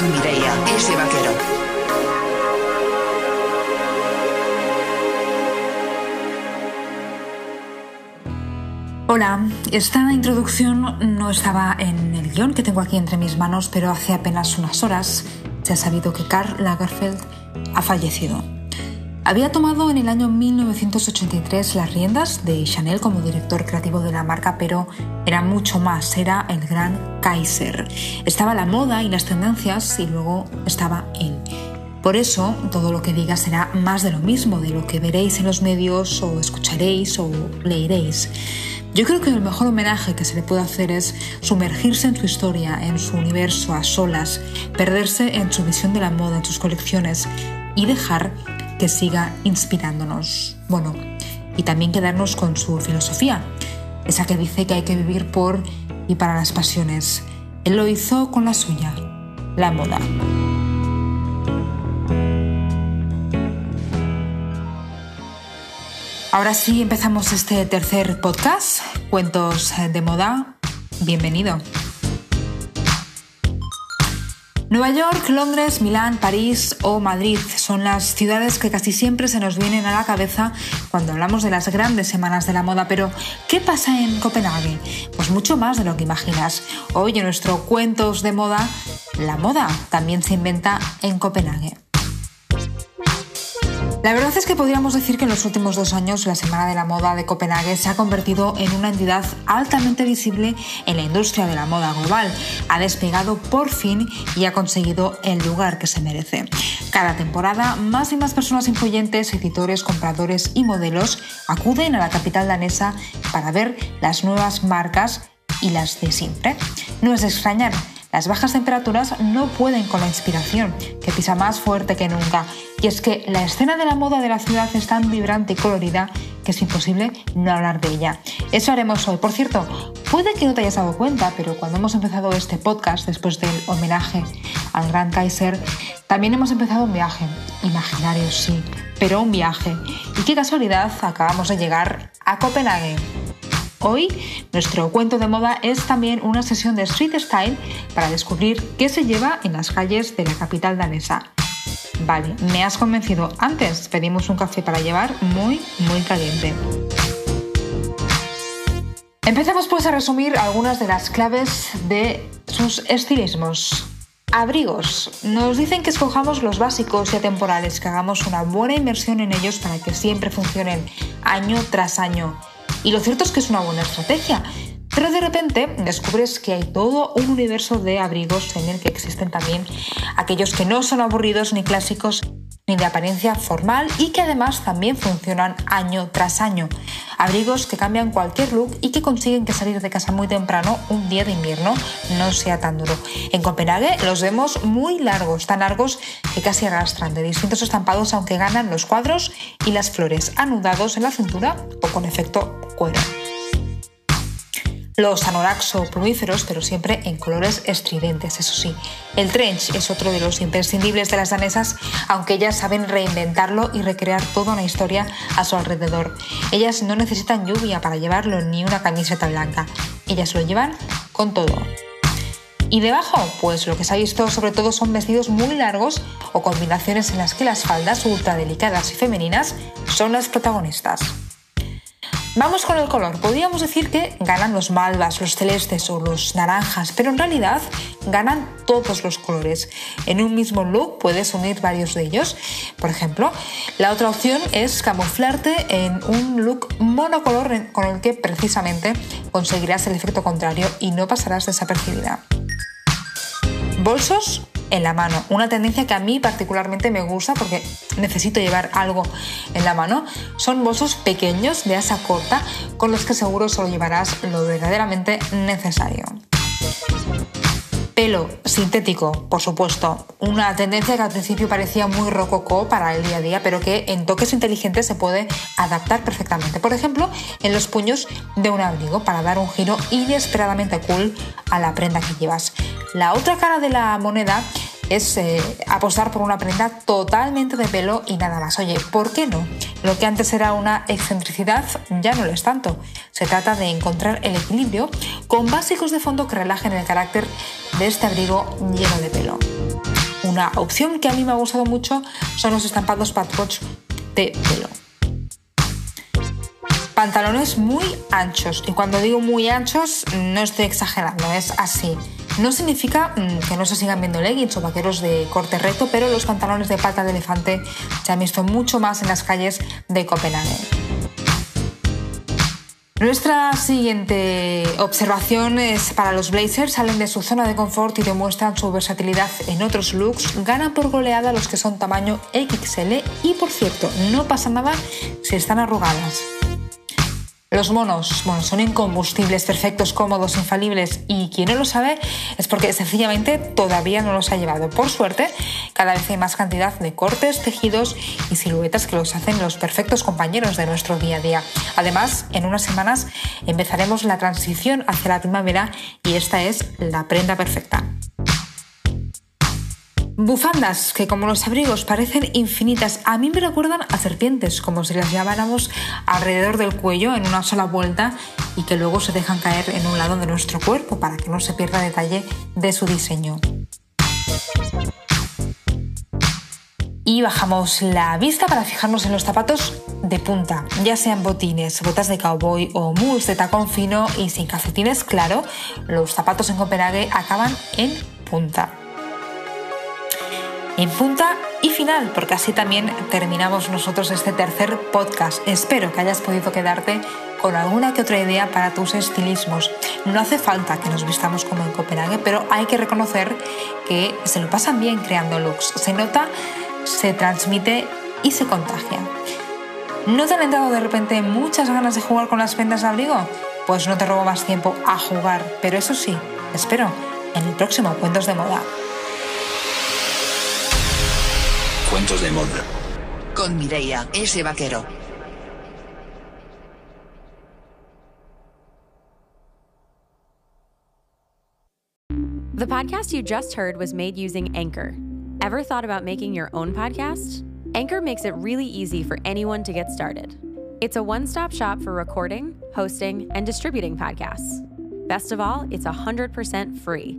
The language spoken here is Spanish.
con S. Vaquero. Hola, esta introducción no estaba en el guion que tengo aquí entre mis manos, pero hace apenas unas horas se ha sabido que Karl Lagerfeld ha fallecido. Había tomado en el año 1983 las riendas de Chanel como director creativo de la marca, pero era mucho más, era el gran Kaiser. Estaba la moda y las tendencias y luego estaba él. Por eso, todo lo que diga será más de lo mismo, de lo que veréis en los medios o escucharéis o leeréis. Yo creo que el mejor homenaje que se le puede hacer es sumergirse en su historia, en su universo a solas, perderse en su visión de la moda, en sus colecciones y dejar que siga inspirándonos. Bueno, y también quedarnos con su filosofía, esa que dice que hay que vivir por y para las pasiones. Él lo hizo con la suya, la moda. Ahora sí empezamos este tercer podcast, Cuentos de Moda. Bienvenido. Nueva York, Londres, Milán, París o Madrid son las ciudades que casi siempre se nos vienen a la cabeza cuando hablamos de las grandes semanas de la moda. Pero, ¿qué pasa en Copenhague? Pues mucho más de lo que imaginas. Hoy en nuestro Cuentos de Moda, la moda también se inventa en Copenhague. La verdad es que podríamos decir que en los últimos dos años la Semana de la Moda de Copenhague se ha convertido en una entidad altamente visible en la industria de la moda global. Ha despegado por fin y ha conseguido el lugar que se merece. Cada temporada, más y más personas influyentes, editores, compradores y modelos acuden a la capital danesa para ver las nuevas marcas y las de siempre. No es de extrañar las bajas temperaturas no pueden con la inspiración, que pisa más fuerte que nunca. Y es que la escena de la moda de la ciudad es tan vibrante y colorida que es imposible no hablar de ella. Eso haremos hoy. Por cierto, puede que no te hayas dado cuenta, pero cuando hemos empezado este podcast, después del homenaje al Gran Kaiser, también hemos empezado un viaje. Imaginario, sí, pero un viaje. Y qué casualidad, acabamos de llegar a Copenhague. Hoy nuestro cuento de moda es también una sesión de street style para descubrir qué se lleva en las calles de la capital danesa. Vale, me has convencido. Antes pedimos un café para llevar muy, muy caliente. Empecemos pues a resumir algunas de las claves de sus estilismos. Abrigos. Nos dicen que escojamos los básicos y atemporales, que hagamos una buena inversión en ellos para que siempre funcionen año tras año. Y lo cierto es que es una buena estrategia. Pero de repente descubres que hay todo un universo de abrigos en el que existen también aquellos que no son aburridos ni clásicos ni de apariencia formal y que además también funcionan año tras año. Abrigos que cambian cualquier look y que consiguen que salir de casa muy temprano un día de invierno no sea tan duro. En Copenhague los vemos muy largos, tan largos que casi arrastran de distintos estampados aunque ganan los cuadros y las flores anudados en la cintura o con efecto cuero los anoraks o plumíferos, pero siempre en colores estridentes, eso sí. El trench es otro de los imprescindibles de las danesas, aunque ellas saben reinventarlo y recrear toda una historia a su alrededor. Ellas no necesitan lluvia para llevarlo ni una camiseta blanca, ellas lo llevan con todo. Y debajo, pues lo que se ha visto sobre todo son vestidos muy largos o combinaciones en las que las faldas ultra delicadas y femeninas son las protagonistas. Vamos con el color. Podríamos decir que ganan los malvas, los celestes o los naranjas, pero en realidad ganan todos los colores. En un mismo look puedes unir varios de ellos. Por ejemplo, la otra opción es camuflarte en un look monocolor con el que precisamente conseguirás el efecto contrario y no pasarás desapercibida. Bolsos en la mano. Una tendencia que a mí particularmente me gusta porque necesito llevar algo en la mano. Son bolsos pequeños de asa corta con los que seguro solo llevarás lo verdaderamente necesario. Pelo sintético, por supuesto. Una tendencia que al principio parecía muy rococó para el día a día, pero que en toques inteligentes se puede adaptar perfectamente. Por ejemplo, en los puños de un abrigo para dar un giro inesperadamente cool a la prenda que llevas. La otra cara de la moneda es eh, apostar por una prenda totalmente de pelo y nada más. Oye, ¿por qué no? Lo que antes era una excentricidad ya no lo es tanto. Se trata de encontrar el equilibrio con básicos de fondo que relajen el carácter de este abrigo lleno de pelo. Una opción que a mí me ha gustado mucho son los estampados patchwork de pelo. Pantalones muy anchos, y cuando digo muy anchos no estoy exagerando, es así. No significa mm, que no se sigan viendo leggings o vaqueros de corte recto, pero los pantalones de pata de elefante se han visto mucho más en las calles de Copenhague. Nuestra siguiente observación es para los Blazers, salen de su zona de confort y demuestran su versatilidad en otros looks, ganan por goleada los que son tamaño XL y por cierto, no pasa nada si están arrugadas. Los monos, bueno, son incombustibles, perfectos, cómodos, infalibles y quien no lo sabe es porque sencillamente todavía no los ha llevado. Por suerte, cada vez hay más cantidad de cortes, tejidos y siluetas que los hacen los perfectos compañeros de nuestro día a día. Además, en unas semanas empezaremos la transición hacia la primavera y esta es la prenda perfecta. Bufandas, que como los abrigos parecen infinitas, a mí me recuerdan a serpientes, como si las llamáramos alrededor del cuello en una sola vuelta y que luego se dejan caer en un lado de nuestro cuerpo para que no se pierda detalle de su diseño. Y bajamos la vista para fijarnos en los zapatos de punta, ya sean botines, botas de cowboy o mules de tacón fino y sin calcetines, claro, los zapatos en Copenhague acaban en punta en punta y final, porque así también terminamos nosotros este tercer podcast. Espero que hayas podido quedarte con alguna que otra idea para tus estilismos. No hace falta que nos vistamos como en Copenhague, pero hay que reconocer que se lo pasan bien creando looks. Se nota, se transmite y se contagia. ¿No te han entrado de repente muchas ganas de jugar con las prendas de abrigo? Pues no te robo más tiempo a jugar, pero eso sí, espero en el próximo Cuentos de Moda. Cuentos de moda. Con Mireia S. Vaquero. The podcast you just heard was made using Anchor. Ever thought about making your own podcast? Anchor makes it really easy for anyone to get started. It's a one stop shop for recording, hosting, and distributing podcasts. Best of all, it's 100% free.